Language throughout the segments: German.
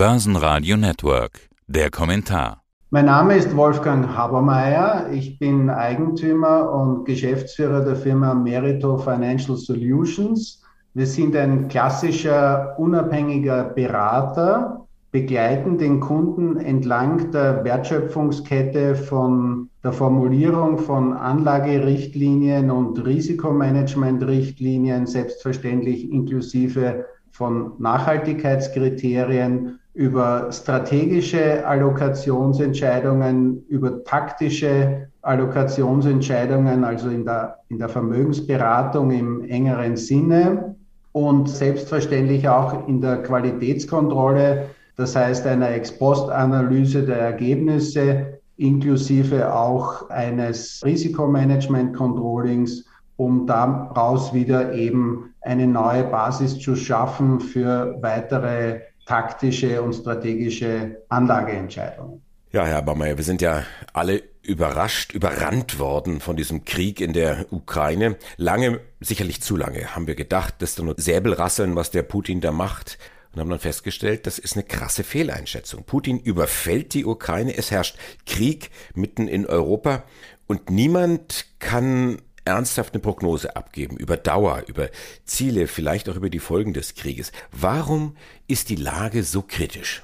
Börsenradio Network. Der Kommentar. Mein Name ist Wolfgang Habermeier. Ich bin Eigentümer und Geschäftsführer der Firma Merito Financial Solutions. Wir sind ein klassischer unabhängiger Berater, begleiten den Kunden entlang der Wertschöpfungskette von der Formulierung von Anlagerichtlinien und Risikomanagementrichtlinien, selbstverständlich inklusive von Nachhaltigkeitskriterien über strategische Allokationsentscheidungen, über taktische Allokationsentscheidungen, also in der, in der Vermögensberatung im engeren Sinne und selbstverständlich auch in der Qualitätskontrolle, das heißt einer Ex-Post-Analyse der Ergebnisse inklusive auch eines Risikomanagement-Controllings, um daraus wieder eben eine neue Basis zu schaffen für weitere taktische und strategische Anlageentscheidungen. Ja, Herr Baumeier, wir sind ja alle überrascht, überrannt worden von diesem Krieg in der Ukraine. Lange, sicherlich zu lange, haben wir gedacht, das ist doch nur Säbelrasseln, was der Putin da macht. Und haben dann festgestellt, das ist eine krasse Fehleinschätzung. Putin überfällt die Ukraine, es herrscht Krieg mitten in Europa und niemand kann ernsthaft eine Prognose abgeben über Dauer, über Ziele, vielleicht auch über die Folgen des Krieges. Warum ist die Lage so kritisch?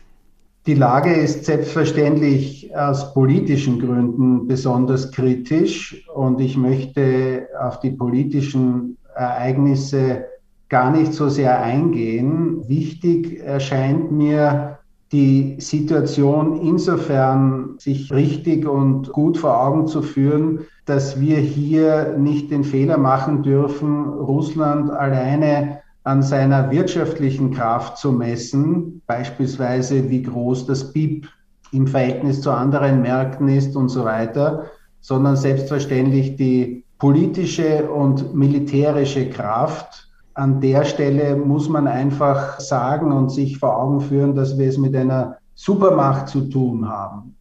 Die Lage ist selbstverständlich aus politischen Gründen besonders kritisch und ich möchte auf die politischen Ereignisse gar nicht so sehr eingehen. Wichtig erscheint mir, die Situation insofern sich richtig und gut vor Augen zu führen, dass wir hier nicht den Fehler machen dürfen, Russland alleine an seiner wirtschaftlichen Kraft zu messen, beispielsweise wie groß das BIP im Verhältnis zu anderen Märkten ist und so weiter, sondern selbstverständlich die politische und militärische Kraft, an der Stelle muss man einfach sagen und sich vor Augen führen, dass wir es mit einer Supermacht zu tun haben.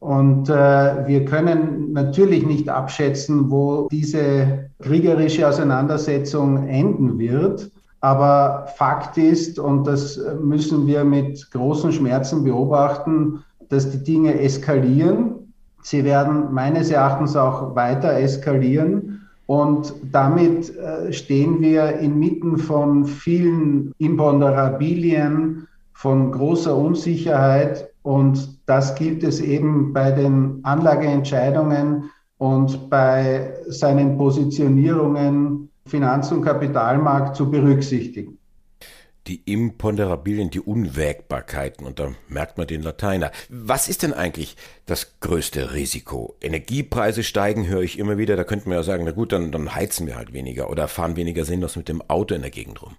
Und äh, wir können natürlich nicht abschätzen, wo diese kriegerische Auseinandersetzung enden wird. Aber Fakt ist, und das müssen wir mit großen Schmerzen beobachten, dass die Dinge eskalieren. Sie werden meines Erachtens auch weiter eskalieren. Und damit äh, stehen wir inmitten von vielen Imponderabilien, von großer Unsicherheit. Und das gilt es eben bei den Anlageentscheidungen und bei seinen Positionierungen Finanz- und Kapitalmarkt zu berücksichtigen die Imponderabilien, die Unwägbarkeiten, und da merkt man den Lateiner. Was ist denn eigentlich das größte Risiko? Energiepreise steigen, höre ich immer wieder, da könnten wir ja sagen, na gut, dann, dann heizen wir halt weniger oder fahren weniger sinnlos mit dem Auto in der Gegend rum.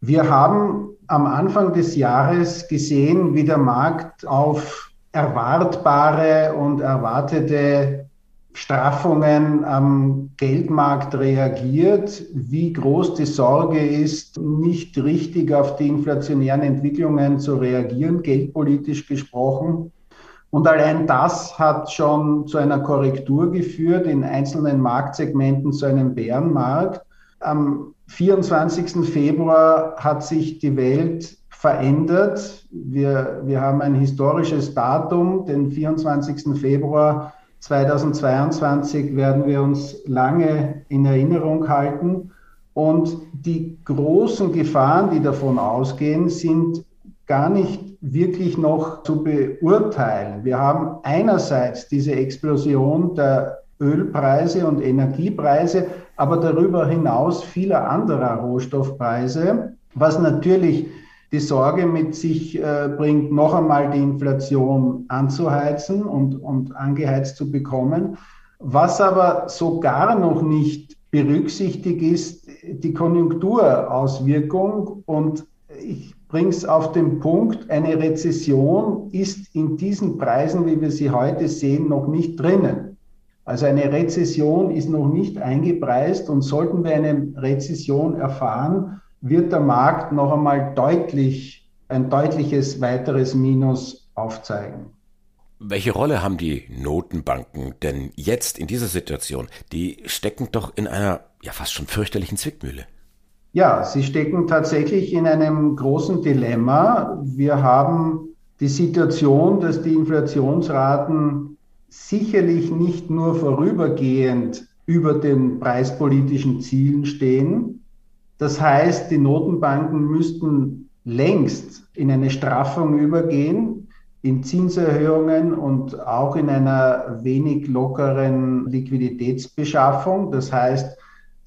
Wir haben am Anfang des Jahres gesehen, wie der Markt auf erwartbare und erwartete Straffungen am Geldmarkt reagiert, wie groß die Sorge ist, nicht richtig auf die inflationären Entwicklungen zu reagieren, geldpolitisch gesprochen. Und allein das hat schon zu einer Korrektur geführt, in einzelnen Marktsegmenten zu einem Bärenmarkt. Am 24. Februar hat sich die Welt verändert. Wir, wir haben ein historisches Datum, den 24. Februar 2022 werden wir uns lange in Erinnerung halten. Und die großen Gefahren, die davon ausgehen, sind gar nicht wirklich noch zu beurteilen. Wir haben einerseits diese Explosion der Ölpreise und Energiepreise, aber darüber hinaus vieler anderer Rohstoffpreise, was natürlich die Sorge mit sich äh, bringt, noch einmal die Inflation anzuheizen und, und angeheizt zu bekommen. Was aber so gar noch nicht berücksichtigt ist, die Konjunkturauswirkung. Und ich bringe es auf den Punkt, eine Rezession ist in diesen Preisen, wie wir sie heute sehen, noch nicht drinnen. Also eine Rezession ist noch nicht eingepreist und sollten wir eine Rezession erfahren, wird der Markt noch einmal deutlich, ein deutliches weiteres Minus aufzeigen. Welche Rolle haben die Notenbanken denn jetzt in dieser Situation? Die stecken doch in einer ja fast schon fürchterlichen Zwickmühle. Ja, sie stecken tatsächlich in einem großen Dilemma. Wir haben die Situation, dass die Inflationsraten sicherlich nicht nur vorübergehend über den preispolitischen Zielen stehen. Das heißt, die Notenbanken müssten längst in eine Straffung übergehen, in Zinserhöhungen und auch in einer wenig lockeren Liquiditätsbeschaffung. Das heißt,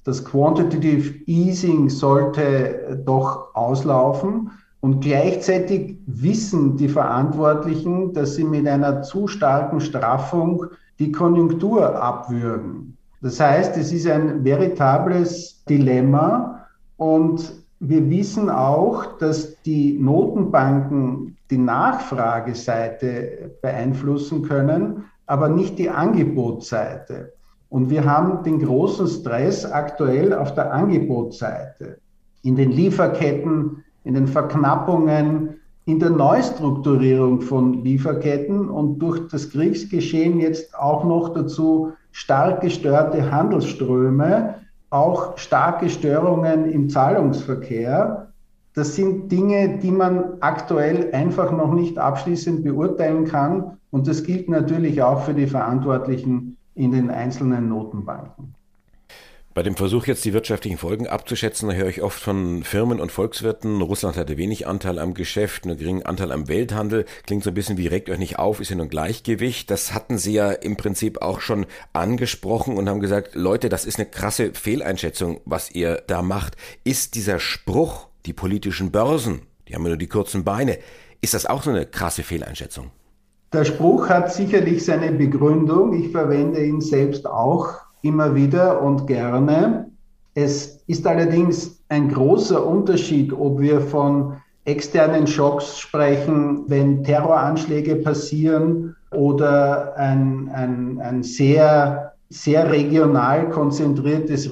das Quantitative Easing sollte doch auslaufen. Und gleichzeitig wissen die Verantwortlichen, dass sie mit einer zu starken Straffung die Konjunktur abwürgen. Das heißt, es ist ein veritables Dilemma und wir wissen auch, dass die Notenbanken die Nachfrageseite beeinflussen können, aber nicht die Angebotsseite. Und wir haben den großen Stress aktuell auf der Angebotsseite. In den Lieferketten, in den Verknappungen, in der Neustrukturierung von Lieferketten und durch das Kriegsgeschehen jetzt auch noch dazu stark gestörte Handelsströme, auch starke Störungen im Zahlungsverkehr. Das sind Dinge, die man aktuell einfach noch nicht abschließend beurteilen kann. Und das gilt natürlich auch für die Verantwortlichen in den einzelnen Notenbanken. Bei dem Versuch jetzt die wirtschaftlichen Folgen abzuschätzen, höre ich oft von Firmen und Volkswirten, Russland hatte wenig Anteil am Geschäft, einen geringen Anteil am Welthandel, klingt so ein bisschen wie regt euch nicht auf, ist ja nur ein Gleichgewicht. Das hatten Sie ja im Prinzip auch schon angesprochen und haben gesagt, Leute, das ist eine krasse Fehleinschätzung, was ihr da macht. Ist dieser Spruch, die politischen Börsen, die haben ja nur die kurzen Beine, ist das auch so eine krasse Fehleinschätzung? Der Spruch hat sicherlich seine Begründung. Ich verwende ihn selbst auch immer wieder und gerne. Es ist allerdings ein großer Unterschied, ob wir von externen Schocks sprechen, wenn Terroranschläge passieren oder ein, ein, ein sehr, sehr regional konzentriertes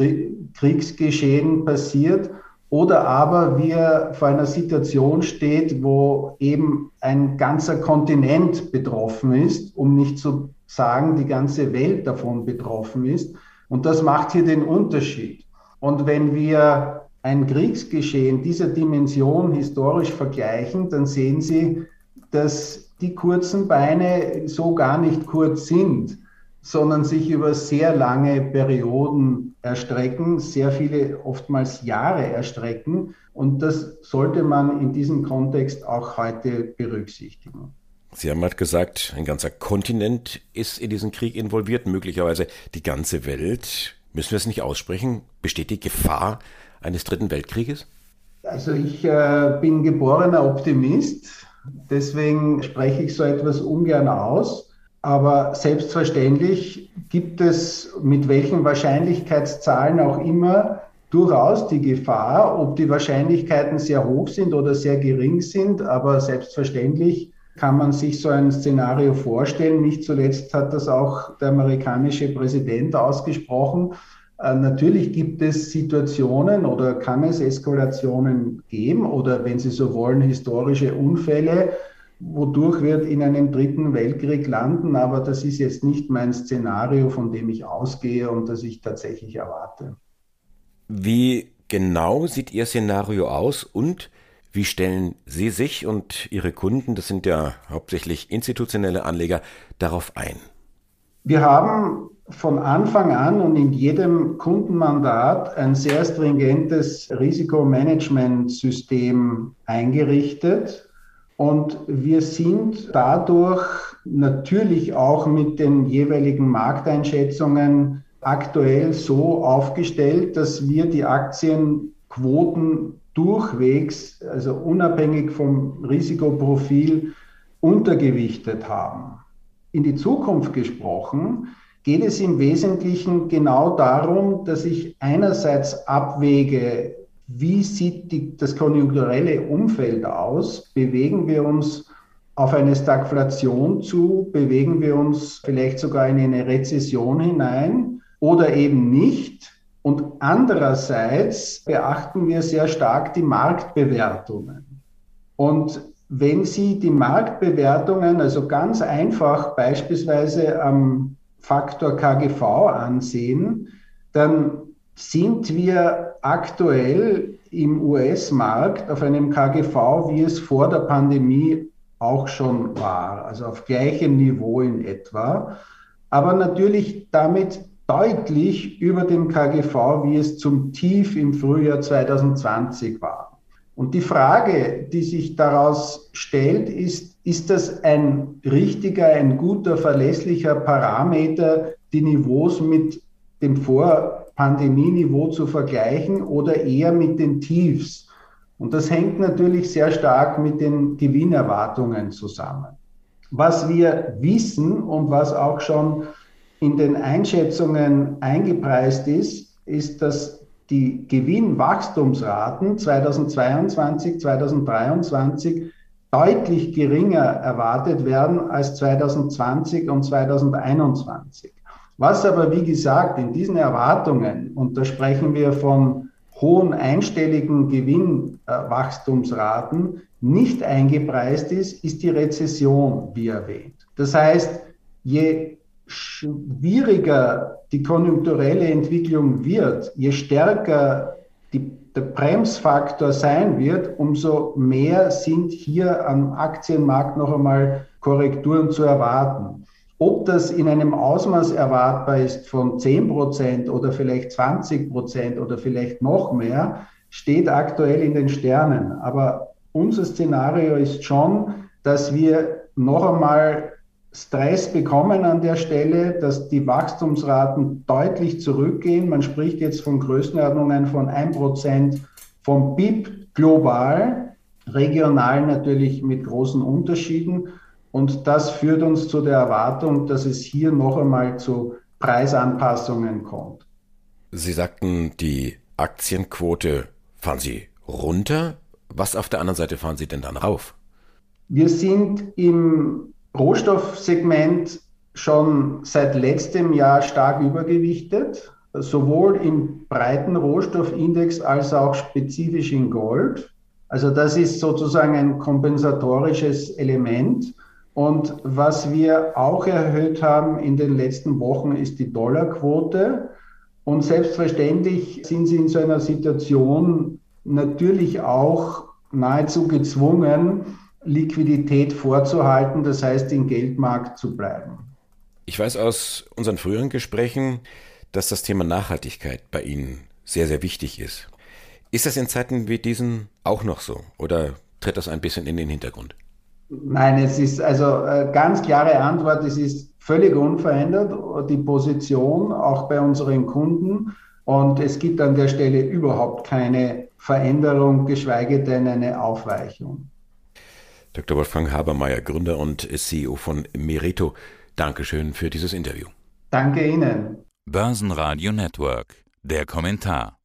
Kriegsgeschehen passiert oder aber wir vor einer Situation steht, wo eben ein ganzer Kontinent betroffen ist, um nicht zu sagen, die ganze Welt davon betroffen ist. Und das macht hier den Unterschied. Und wenn wir ein Kriegsgeschehen dieser Dimension historisch vergleichen, dann sehen Sie, dass die kurzen Beine so gar nicht kurz sind, sondern sich über sehr lange Perioden erstrecken, sehr viele oftmals Jahre erstrecken. Und das sollte man in diesem Kontext auch heute berücksichtigen. Sie haben halt gesagt, ein ganzer Kontinent ist in diesen Krieg involviert, möglicherweise die ganze Welt. Müssen wir es nicht aussprechen? Besteht die Gefahr eines dritten Weltkrieges? Also ich äh, bin geborener Optimist, deswegen spreche ich so etwas ungern aus. Aber selbstverständlich gibt es mit welchen Wahrscheinlichkeitszahlen auch immer durchaus die Gefahr, ob die Wahrscheinlichkeiten sehr hoch sind oder sehr gering sind. Aber selbstverständlich kann man sich so ein Szenario vorstellen. Nicht zuletzt hat das auch der amerikanische Präsident ausgesprochen. Äh, natürlich gibt es Situationen oder kann es Eskalationen geben oder wenn Sie so wollen, historische Unfälle, wodurch wird in einem dritten Weltkrieg landen. Aber das ist jetzt nicht mein Szenario, von dem ich ausgehe und das ich tatsächlich erwarte. Wie genau sieht Ihr Szenario aus und wie stellen Sie sich und Ihre Kunden, das sind ja hauptsächlich institutionelle Anleger, darauf ein? Wir haben von Anfang an und in jedem Kundenmandat ein sehr stringentes Risikomanagementsystem eingerichtet. Und wir sind dadurch natürlich auch mit den jeweiligen Markteinschätzungen aktuell so aufgestellt, dass wir die Aktienquoten durchwegs, also unabhängig vom Risikoprofil, untergewichtet haben. In die Zukunft gesprochen, geht es im Wesentlichen genau darum, dass ich einerseits abwäge, wie sieht die, das konjunkturelle Umfeld aus? Bewegen wir uns auf eine Stagflation zu? Bewegen wir uns vielleicht sogar in eine Rezession hinein oder eben nicht? Und andererseits beachten wir sehr stark die Marktbewertungen. Und wenn Sie die Marktbewertungen, also ganz einfach beispielsweise am Faktor KGV ansehen, dann sind wir aktuell im US-Markt auf einem KGV, wie es vor der Pandemie auch schon war, also auf gleichem Niveau in etwa, aber natürlich damit deutlich über dem KGV, wie es zum Tief im Frühjahr 2020 war. Und die Frage, die sich daraus stellt, ist, ist das ein richtiger, ein guter, verlässlicher Parameter, die Niveaus mit dem Vor-Pandemie-Niveau zu vergleichen oder eher mit den Tiefs? Und das hängt natürlich sehr stark mit den Gewinnerwartungen zusammen. Was wir wissen und was auch schon in den Einschätzungen eingepreist ist, ist, dass die Gewinnwachstumsraten 2022, 2023 deutlich geringer erwartet werden als 2020 und 2021. Was aber, wie gesagt, in diesen Erwartungen, und da sprechen wir von hohen einstelligen Gewinnwachstumsraten, nicht eingepreist ist, ist die Rezession, wie erwähnt. Das heißt, je schwieriger die konjunkturelle Entwicklung wird, je stärker die, der Bremsfaktor sein wird, umso mehr sind hier am Aktienmarkt noch einmal Korrekturen zu erwarten. Ob das in einem Ausmaß erwartbar ist von 10 Prozent oder vielleicht 20 Prozent oder vielleicht noch mehr, steht aktuell in den Sternen. Aber unser Szenario ist schon, dass wir noch einmal Stress bekommen an der Stelle, dass die Wachstumsraten deutlich zurückgehen. Man spricht jetzt von Größenordnungen von 1% vom BIP global, regional natürlich mit großen Unterschieden. Und das führt uns zu der Erwartung, dass es hier noch einmal zu Preisanpassungen kommt. Sie sagten, die Aktienquote fahren Sie runter. Was auf der anderen Seite fahren Sie denn dann rauf? Wir sind im Rohstoffsegment schon seit letztem Jahr stark übergewichtet, sowohl im breiten Rohstoffindex als auch spezifisch in Gold. Also das ist sozusagen ein kompensatorisches Element. Und was wir auch erhöht haben in den letzten Wochen ist die Dollarquote. Und selbstverständlich sind sie in so einer Situation natürlich auch nahezu gezwungen, Liquidität vorzuhalten, das heißt im Geldmarkt zu bleiben. Ich weiß aus unseren früheren Gesprächen, dass das Thema Nachhaltigkeit bei Ihnen sehr, sehr wichtig ist. Ist das in Zeiten wie diesen auch noch so oder tritt das ein bisschen in den Hintergrund? Nein, es ist also äh, ganz klare Antwort, es ist völlig unverändert, die Position auch bei unseren Kunden. Und es gibt an der Stelle überhaupt keine Veränderung, geschweige denn eine Aufweichung. Dr. Wolfgang Habermeier, Gründer und CEO von Merito. Dankeschön für dieses Interview. Danke Ihnen. Börsenradio Network. Der Kommentar.